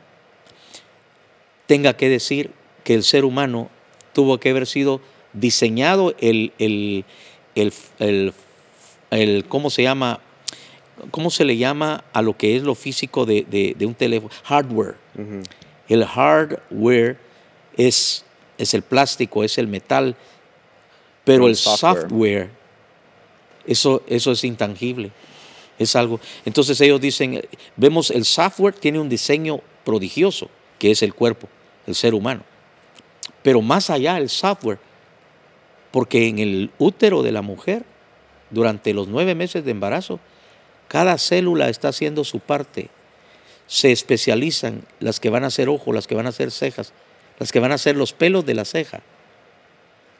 tenga que decir, que el ser humano tuvo que haber sido diseñado el, el, el, ¿cómo se llama? ¿Cómo se le llama a lo que es lo físico de, un teléfono? Hardware. El hardware es, es el plástico, es el metal, pero el software, eso, eso es intangible. Es algo. Entonces ellos dicen, vemos el software tiene un diseño prodigioso, que es el cuerpo, el ser humano. Pero más allá el software, porque en el útero de la mujer, durante los nueve meses de embarazo, cada célula está haciendo su parte. Se especializan las que van a hacer ojo, las que van a hacer cejas, las que van a hacer los pelos de la ceja.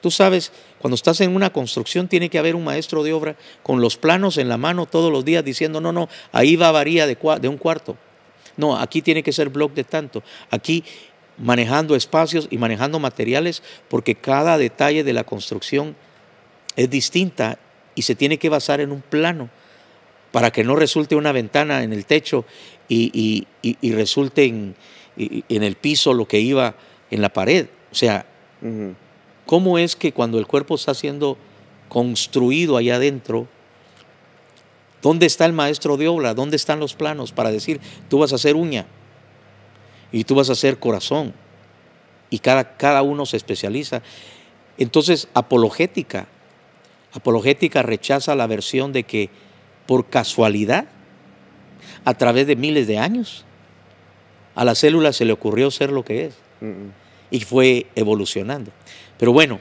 Tú sabes, cuando estás en una construcción tiene que haber un maestro de obra con los planos en la mano todos los días diciendo, no, no, ahí va varía de, de un cuarto. No, aquí tiene que ser blog de tanto. Aquí manejando espacios y manejando materiales, porque cada detalle de la construcción es distinta y se tiene que basar en un plano para que no resulte una ventana en el techo y, resulte en, el piso lo que iba en la pared. O sea, ¿cómo es que cuando el cuerpo está siendo construido allá adentro, ¿dónde está el maestro de obra? ¿Dónde están los planos para decir, tú vas a hacer uña? y tú vas a ser corazón. Y cada, cada uno se especializa. Entonces, apologética. Apologética rechaza la versión de que por casualidad, a través de miles de años, a la célula se le ocurrió ser lo que es. Y fue evolucionando. Pero bueno,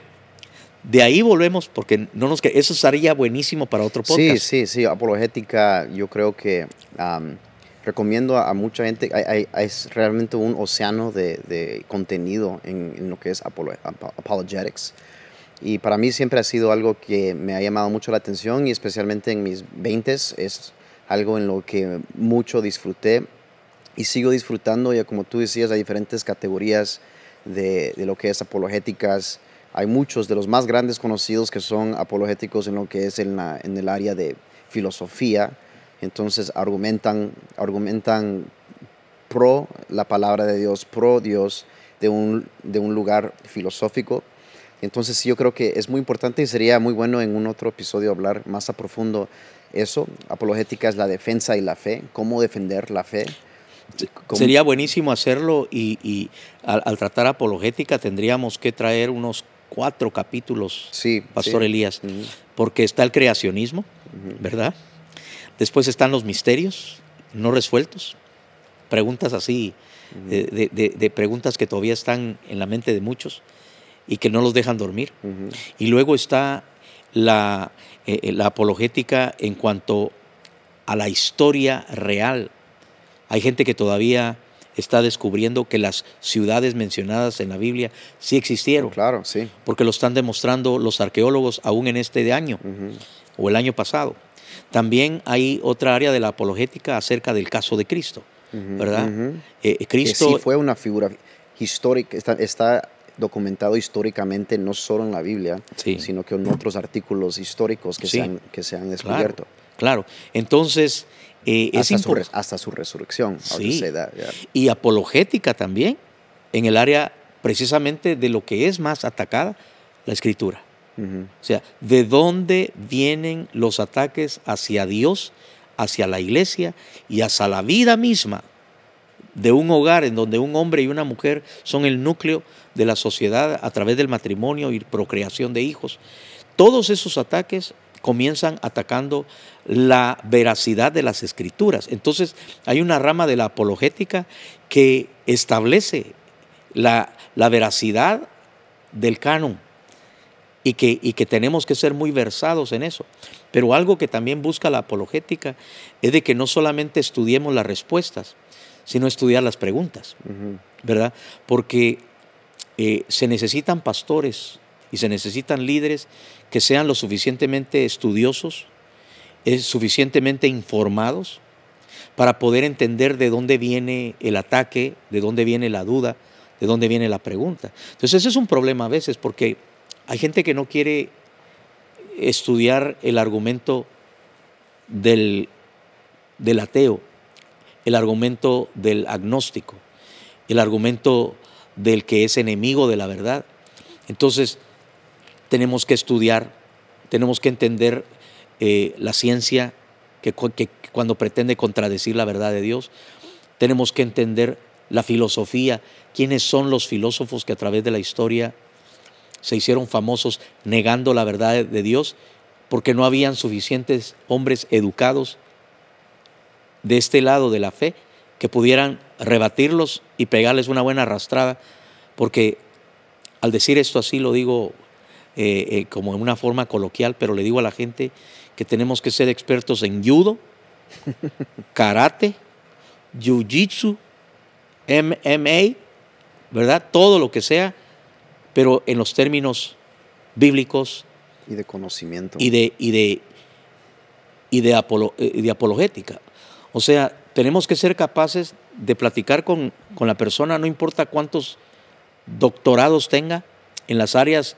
de ahí volvemos porque no nos eso sería buenísimo para otro podcast. Sí, sí, sí. Apologética, yo creo que recomiendo a, a mucha gente, hay, hay- hay- es realmente un océano de, de contenido en, en lo que es apolo- ap- apologetics. Y para mí siempre ha sido algo que me ha llamado mucho la atención y especialmente en mis 20 es algo en lo que mucho disfruté y sigo disfrutando. Ya como tú decías, hay diferentes categorías de, de lo que es apologéticas. Hay muchos de los más grandes conocidos que son apologéticos en lo que es en, la- en el área de filosofía. Entonces argumentan, argumentan pro la palabra de Dios, pro Dios de un, de un lugar filosófico. Entonces sí, yo creo que es muy importante y sería muy bueno en un otro episodio hablar más a profundo eso. Apologética es la defensa y la fe, cómo defender la fe. Cómo- Sería buenísimo hacerlo y, y al, al tratar apologética tendríamos que traer unos cuatro capítulos, Sí, Pastor sí. Elías, Ujú, porque está el creacionismo, ujú. ¿verdad? Después están los misterios no resueltos, preguntas así, de, de- de- de preguntas que todavía están en la mente de muchos y que no los dejan dormir. Y luego está la, eh, eh, la apologética en cuanto a la historia real. Hay gente que todavía está descubriendo que las ciudades mencionadas en la Biblia sí existieron, Claro, sí. porque lo están demostrando los arqueólogos aún en este año o el año pasado. También hay otra área de la apologética acerca del caso de Cristo, ¿verdad? Eh, Que Cristo sí fue una figura histórica, está, está documentado históricamente no solo en la Biblia, Sí. sino que en otros artículos históricos que, Sí. se, han, que se han Claro, descubierto. claro. Entonces, eh, es Hasta su, impor- res- hasta su resurrección. Sí. that, yeah. y apologética también en el área precisamente de lo que es más atacada, la escritura. O sea, ¿de dónde vienen los ataques hacia Dios, hacia la iglesia y hacia la vida misma de un hogar en donde un hombre y una mujer son el núcleo de la sociedad a través del matrimonio y procreación de hijos? Todos esos ataques comienzan atacando la veracidad de las escrituras. Entonces, hay una rama de la apologética que establece la, la veracidad del canon y que, y que tenemos que ser muy versados en eso. Pero algo que también busca la apologética es de que no solamente estudiemos las respuestas, sino estudiar las preguntas. ¿verdad? Porque eh, se necesitan pastores y se necesitan líderes que sean lo suficientemente estudiosos, eh, suficientemente informados para poder entender de dónde viene el ataque, de dónde viene la duda, de dónde viene la pregunta. Entonces ese es un problema a veces porque hay gente que no quiere estudiar el argumento del, del ateo, el argumento del agnóstico, el argumento del que es enemigo de la verdad. Entonces tenemos que estudiar, tenemos que entender eh, la ciencia que, que cuando pretende contradecir la verdad de Dios, tenemos que entender la filosofía, quiénes son los filósofos que a través de la historia se hicieron famosos negando la verdad de Dios, porque no habían suficientes hombres educados de este lado de la fe que pudieran rebatirlos y pegarles una buena arrastrada, porque al decir esto así lo digo eh, eh, como en una forma coloquial, pero le digo a la gente que tenemos que ser expertos en judo, karate, jiu-jitsu, MMA, ¿verdad? Todo lo que sea, pero en los términos bíblicos Y de conocimiento. y de, y de, y de, apolo- eh, de apologética. O sea, tenemos que ser capaces de platicar con, con la persona, no importa cuántos doctorados tenga en las áreas,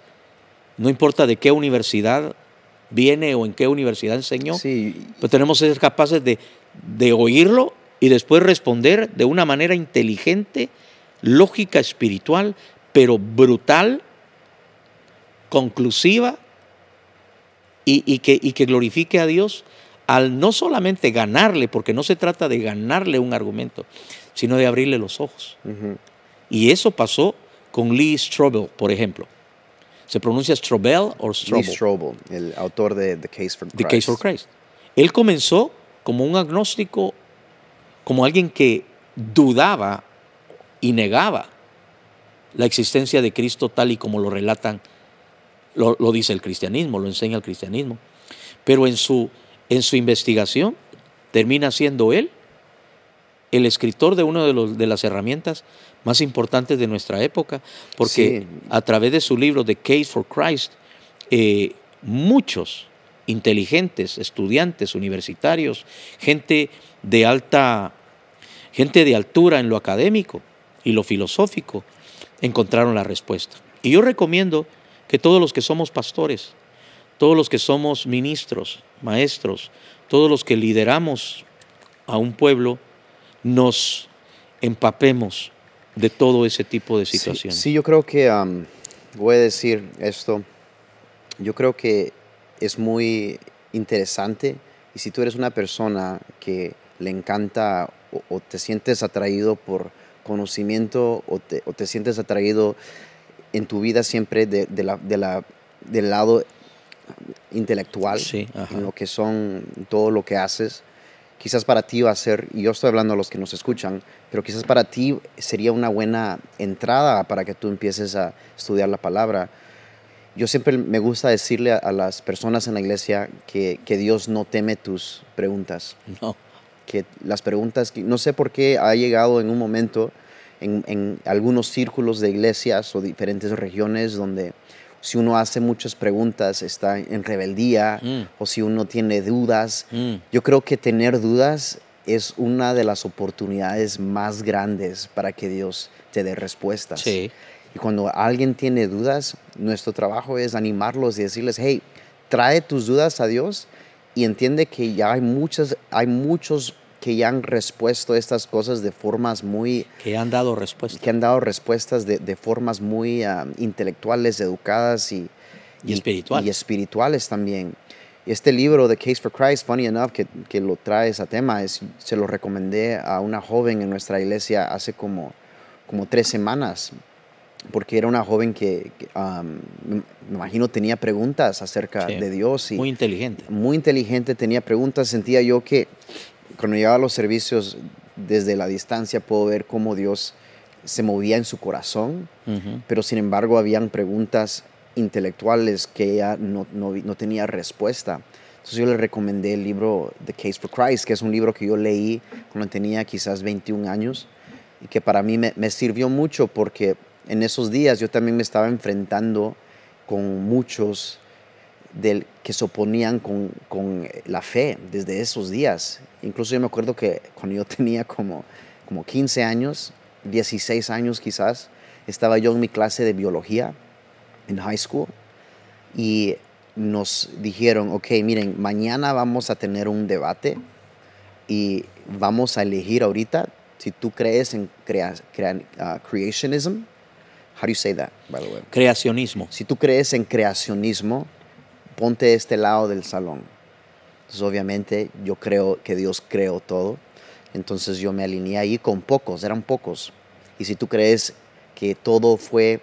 no importa de qué universidad viene o en qué universidad enseñó, Sí, pero tenemos que ser capaces de, de oírlo y después responder de una manera inteligente, lógica, espiritual, pero brutal, conclusiva y, y que, y que glorifique a Dios al no solamente ganarle, porque no se trata de ganarle un argumento, sino de abrirle los ojos. Y eso pasó con Lee Strobel, por ejemplo. ¿Se pronuncia Strobel o Lee Strobel? Strobel, el autor de The Case for Christ. The Case for Christ. Él comenzó como un agnóstico, como alguien que dudaba y negaba la existencia de Cristo tal y como lo relatan, lo, lo dice el cristianismo, lo enseña el cristianismo. Pero en su, en su investigación termina siendo él el escritor de una de, los, de las herramientas más importantes de nuestra época, porque Sí. a través de su libro The Case for Christ, eh, muchos inteligentes, estudiantes, universitarios, gente de alta, gente de altura en lo académico y lo filosófico, encontraron la respuesta. Y yo recomiendo que todos los que somos pastores, todos los que somos ministros, maestros, todos los que lideramos a un pueblo, nos empapemos de todo ese tipo de situaciones. Sí, yo creo que voy a decir esto. Yo creo que es muy interesante y si tú eres una persona que le encanta o, o te sientes atraído por conocimiento o te, o te sientes atraído en tu vida siempre de, de la, de la- del lado intelectual, Sí, en lo que son todo lo que haces, quizás para ti va a ser, y yo estoy hablando a los que nos escuchan, pero quizás para ti sería una buena entrada para que tú empieces a estudiar la palabra. Yo siempre me gusta decirle a, a las personas en la iglesia que, que Dios no teme tus preguntas. No, que las preguntas, no sé por qué ha llegado en un momento en, en algunos círculos de iglesias o diferentes regiones donde si uno hace muchas preguntas está en rebeldía Mm. o si uno tiene dudas. Mm. Yo creo que tener dudas es una de las oportunidades más grandes para que Dios te dé respuestas. sí, Y cuando alguien tiene dudas, nuestro trabajo es animarlos y decirles, hey, trae tus dudas a Dios y entiende que ya hay muchas, hay muchos que ya han respuesto estas cosas de formas muy, que han dado respuesta. que han dado respuestas de, de formas muy ah, intelectuales, educadas y, Y espirituales. Y espirituales también. Este libro, The Case for Christ, funny enough, que, que lo trae ese tema, es, se lo recomendé a una joven en nuestra iglesia hace como, como tres semanas, porque era una joven que, que, um, me me imagino tenía preguntas acerca Sí. de Dios y Muy inteligente. muy inteligente, tenía preguntas, sentía yo que cuando llegaba a los servicios desde la distancia puedo ver cómo Dios se movía en su corazón, Ujú. pero sin embargo habían preguntas intelectuales que ella no, no, no tenía respuesta. Entonces yo le recomendé el libro The Case for Christ, que es un libro que yo leí cuando tenía quizás 21 años y que para mí me, me sirvió mucho porque en esos días yo también me estaba enfrentando con muchos del, que se oponían con, con la fe desde esos días. Incluso yo me acuerdo que cuando yo tenía como, como 15 años, 16 años quizás, estaba yo en mi clase de biología en high school y nos dijeron, ok, miren, mañana vamos a tener un debate y vamos a elegir ahorita si tú crees en crea- crea- uh, creationism. How do you say that, by the way? Creacionismo. Si tú crees en creacionismo, ponte de este lado del salón. Entonces, obviamente, yo creo que Dios creó todo. Entonces, yo me alineé ahí con pocos, eran pocos. Y si tú crees que todo fue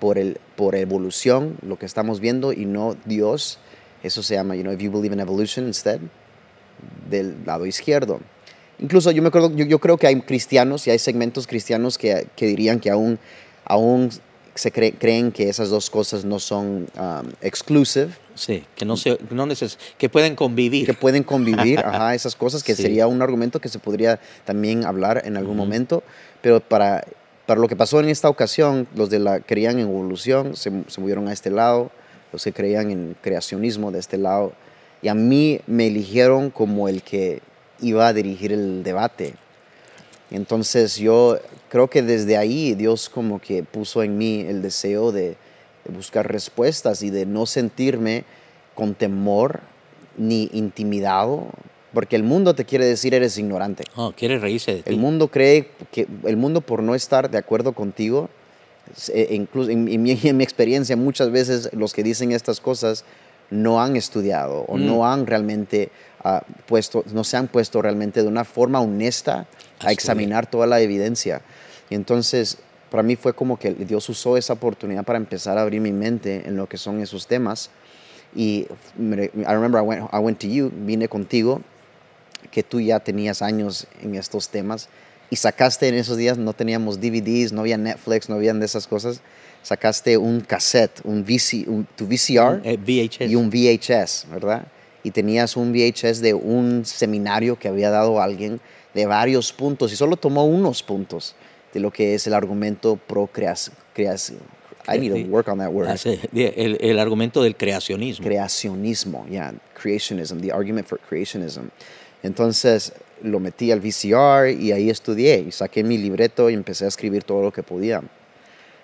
por, el, por evolución, lo que estamos viendo, y no Dios, eso se llama, you know, if you believe in evolution instead, del lado izquierdo. Incluso yo me acuerdo, yo, yo creo que hay cristianos y hay segmentos cristianos que, que dirían que aún, aún se cre- creen que esas dos cosas no son um, exclusive, Sí, que no se, no neces que pueden convivir. que pueden convivir, ajá, esas cosas, que Sí. sería un argumento que se podría también hablar en algún Ujú. momento, pero para, para lo que pasó en esta ocasión, los de la creían en evolución se, se movieron a este lado, los que creían en creacionismo de este lado, y a mí me eligieron como el que iba a dirigir el debate. Entonces yo creo que desde ahí Dios como que puso en mí el deseo de, de buscar respuestas y de no sentirme con temor ni intimidado, porque el mundo te quiere decir eres ignorante. Oh, quiere reírse de ti. El mundo cree que el mundo por no estar de acuerdo contigo, se- incluso en, en mi, en mi experiencia muchas veces los que dicen estas cosas no han estudiado o Mm. no han realmente puesto, no se han puesto realmente de una forma honesta A examinar toda la evidencia. Y entonces para mí fue como que Dios usó esa oportunidad para empezar a abrir mi mente en lo que son esos temas. Y I remember I went, I went to you, vine contigo que tú ya tenías años en estos temas y sacaste en esos días, no teníamos DVDs, no había Netflix, no habían de esas cosas, sacaste un cassette, un, VC, un- tu VCR Eh, VHS. y un VHS, ¿verdad? Y tenías un VHS de un seminario que había dado alguien de varios puntos y solo tomó unos puntos de lo que es el argumento pro creación. I need to work on that word. El, el argumento del creacionismo. Creacionismo, yeah, creationism, the argument for creationism. Entonces lo metí al VCR y ahí estudié y saqué mi libreto y empecé a escribir todo lo que podía.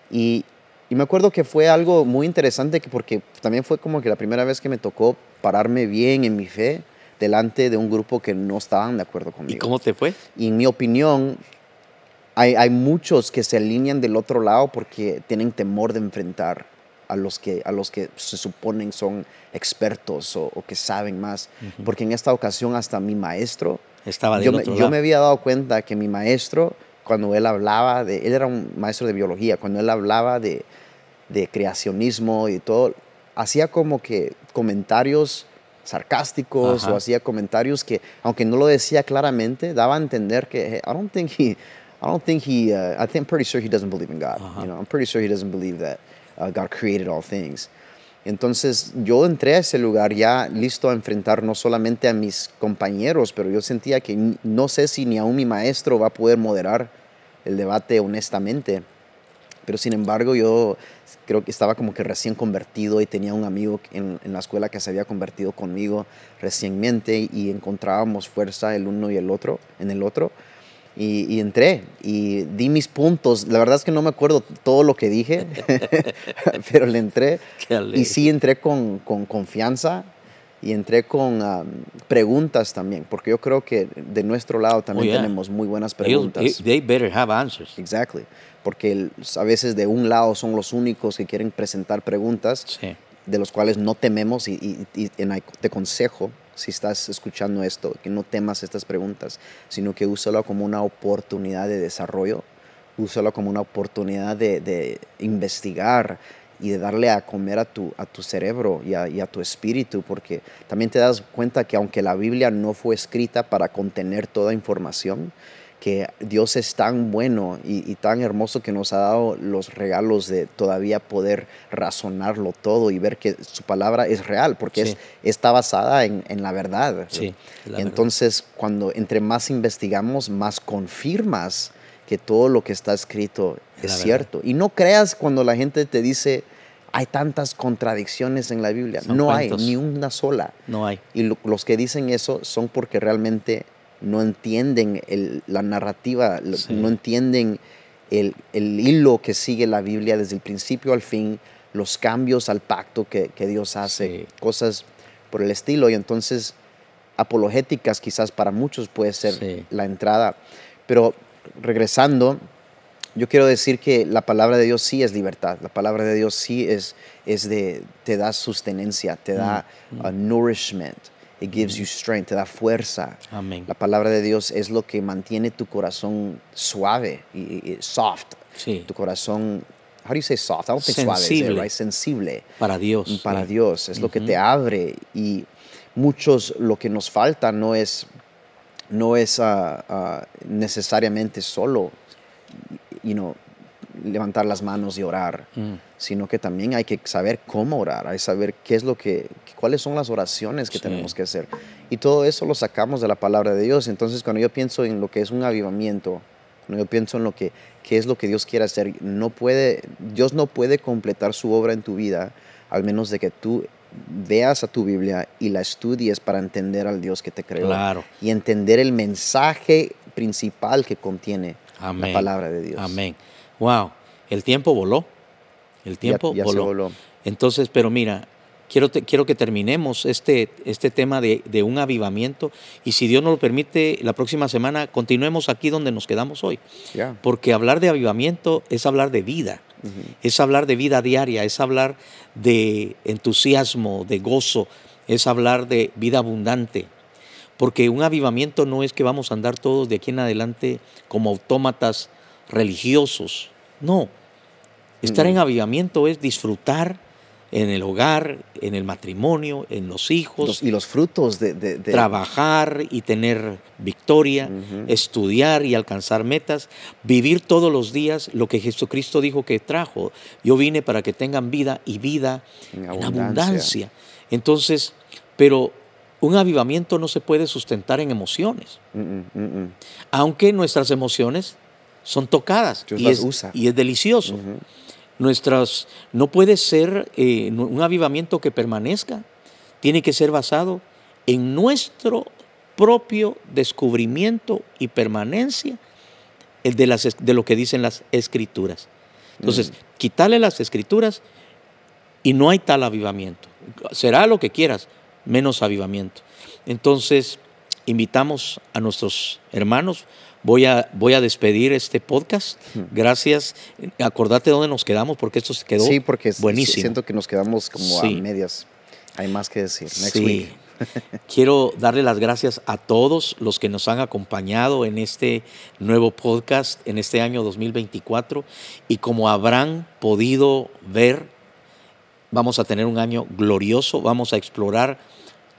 Y, y me acuerdo que fue algo muy interesante porque también fue como que la primera vez que me tocó pararme bien en mi fe delante de un grupo que no estaban de acuerdo conmigo. ¿Y cómo te fue? Y en mi opinión, hay, hay muchos que se alinean del otro lado porque tienen temor de enfrentar a los que, a los que se suponen son expertos o, que saben más. Porque en esta ocasión hasta mi maestro, Estaba yo, me, yo me había dado cuenta que mi maestro, cuando él hablaba de, él era un maestro de biología, cuando él hablaba de, de creacionismo y todo, hacía como que comentarios sarcásticos o hacía comentarios que, aunque no lo decía claramente, daba a entender que I don't think he, I don't think he, uh, I think I'm pretty sure he doesn't believe in God. You know, I'm pretty sure he doesn't believe that uh, God created all things. Entonces yo entré a ese lugar ya listo a enfrentar no solamente a mis compañeros, pero yo sentía que no sé si ni aún mi maestro va a poder moderar el debate honestamente. Pero sin embargo yo creo que estaba como que recién convertido y tenía un amigo en, la escuela que se había convertido conmigo recientemente y encontrábamos fuerza el uno y el otro en el otro. Y, entré y di mis puntos. La verdad es que no me acuerdo todo lo que dije, pero le entré. Y sí entré con, con confianza y entré con preguntas también, porque yo creo que de nuestro lado también oh, tenemos muy buenas preguntas. They better have answers. Exactly porque a veces de un lado son los únicos que quieren presentar preguntas de los cuales no tememos y, te consejo, si estás escuchando esto, que no temas estas preguntas, sino que úsalo como una oportunidad de desarrollo, úsalo como una oportunidad de, investigar y de darle a comer a tu, a tu cerebro y a, y a, tu espíritu, porque también te das cuenta que aunque la Biblia no fue escrita para contener toda información, que Dios es tan bueno y, tan hermoso que nos ha dado los regalos de todavía poder razonarlo todo y ver que su palabra es real, porque está basada en, la verdad. Sí, Entonces, cuando entre más investigamos, más confirmas que todo lo que está escrito es cierto. Y no creas cuando la gente te dice, hay tantas contradicciones en la Biblia. no hay, ni una sola. No hay. Y los que dicen eso son porque realmente no entienden la narrativa, no entienden el, hilo que sigue la Biblia desde el principio al fin, los cambios al pacto que, Dios hace, cosas por el estilo. Y entonces, apologéticas quizás para muchos puede ser la entrada. Pero regresando, yo quiero decir que la palabra de Dios sí es libertad, la palabra de Dios sí es, es de, te da sustenencia, te da mm, mm. nourishment. It gives you strength, te da fuerza. Amén. La palabra de Dios es lo que mantiene tu corazón suave y, soft. Sí. Tu corazón how do you say soft? I don't think Sensible. suave, right? Sensible. Para Dios. Para Dios. Es lo que te abre. Y muchos lo que nos falta no es, no es ah, ah, necesariamente solo, you know, levantar las manos y orar, mm. sino que también hay que saber cómo orar, hay que saber qué es lo que, cuáles son las oraciones que tenemos que hacer. Y todo eso lo sacamos de la palabra de Dios. Entonces, cuando yo pienso en lo que es un avivamiento, cuando yo pienso en lo que qué es lo que Dios quiere hacer, no puede, Dios no puede completar su obra en tu vida al menos de que tú veas a tu Biblia y la estudies para entender al Dios que te creó claro. y entender el mensaje principal que contiene la palabra de Dios. Amén. Wow, el tiempo voló. El tiempo voló. Entonces, pero mira, quiero, quiero que terminemos este, este tema de, un avivamiento y si Dios nos lo permite, la próxima semana continuemos aquí donde nos quedamos hoy. Porque hablar de avivamiento es hablar de vida, es hablar de vida diaria, es hablar de entusiasmo, de gozo, es hablar de vida abundante. Porque un avivamiento no es que vamos a andar todos de aquí en adelante como autómatas religiosos, no. Estar en avivamiento es disfrutar en el hogar, en el matrimonio, en los hijos. y los frutos de, Trabajar y tener victoria, estudiar y alcanzar metas, vivir todos los días lo que Jesucristo dijo que trajo. Yo vine para que tengan vida y vida en abundancia. Entonces, pero un avivamiento no se puede sustentar en emociones, Mm, mm, mm, aunque nuestras emociones son tocadas Dios y las es, usa. y es delicioso. Nuestras, no puede ser eh, un avivamiento que permanezca, tiene que ser basado en nuestro propio descubrimiento y permanencia de, las, de lo que dicen las escrituras. Entonces, quitarle las escrituras y no hay tal avivamiento. Será lo que quieras, menos avivamiento. Entonces, invitamos a nuestros hermanos. Voy a, voy a despedir este podcast. Gracias. Acordate dónde nos quedamos porque esto se quedó Sí, porque buenísimo. siento que nos quedamos como Sí. a medias. Hay más que decir. Next Sí. week. Quiero darle las gracias a todos los que nos han acompañado en este nuevo podcast, en este año 2024. Y como habrán podido ver, vamos a tener un año glorioso, vamos a explorar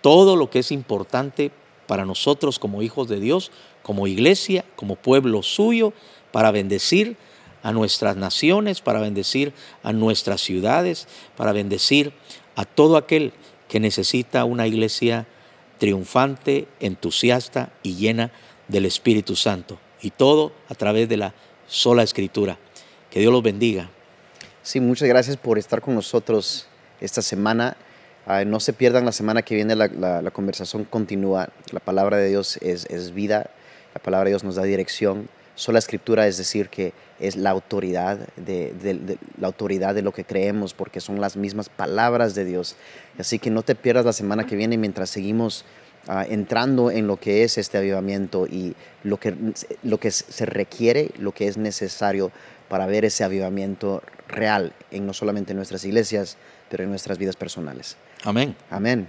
todo lo que es importante para nosotros como hijos de Dios, como iglesia, como pueblo suyo, para bendecir a nuestras naciones, para bendecir a nuestras ciudades, para bendecir a todo aquel que necesita una iglesia triunfante, entusiasta y llena del Espíritu Santo. Y todo a través de la sola escritura. Que Dios los bendiga. Sí, muchas gracias por estar con nosotros esta semana. Ah, no se pierdan la semana que viene, la, la- la conversación continúa. La palabra de Dios es, es vida, la palabra de Dios nos da dirección. Sola escritura es decir que es la autoridad de, de- de- la autoridad de lo que creemos, porque son las mismas palabras de Dios. Así que no te pierdas la semana que viene mientras seguimos ah, entrando en lo que es este avivamiento y lo que, lo que se requiere, lo que es necesario para ver ese avivamiento real en no solamente nuestras iglesias, pero en nuestras vidas personales. Amén. Amén.